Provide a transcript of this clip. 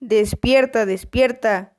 despierta, despierta.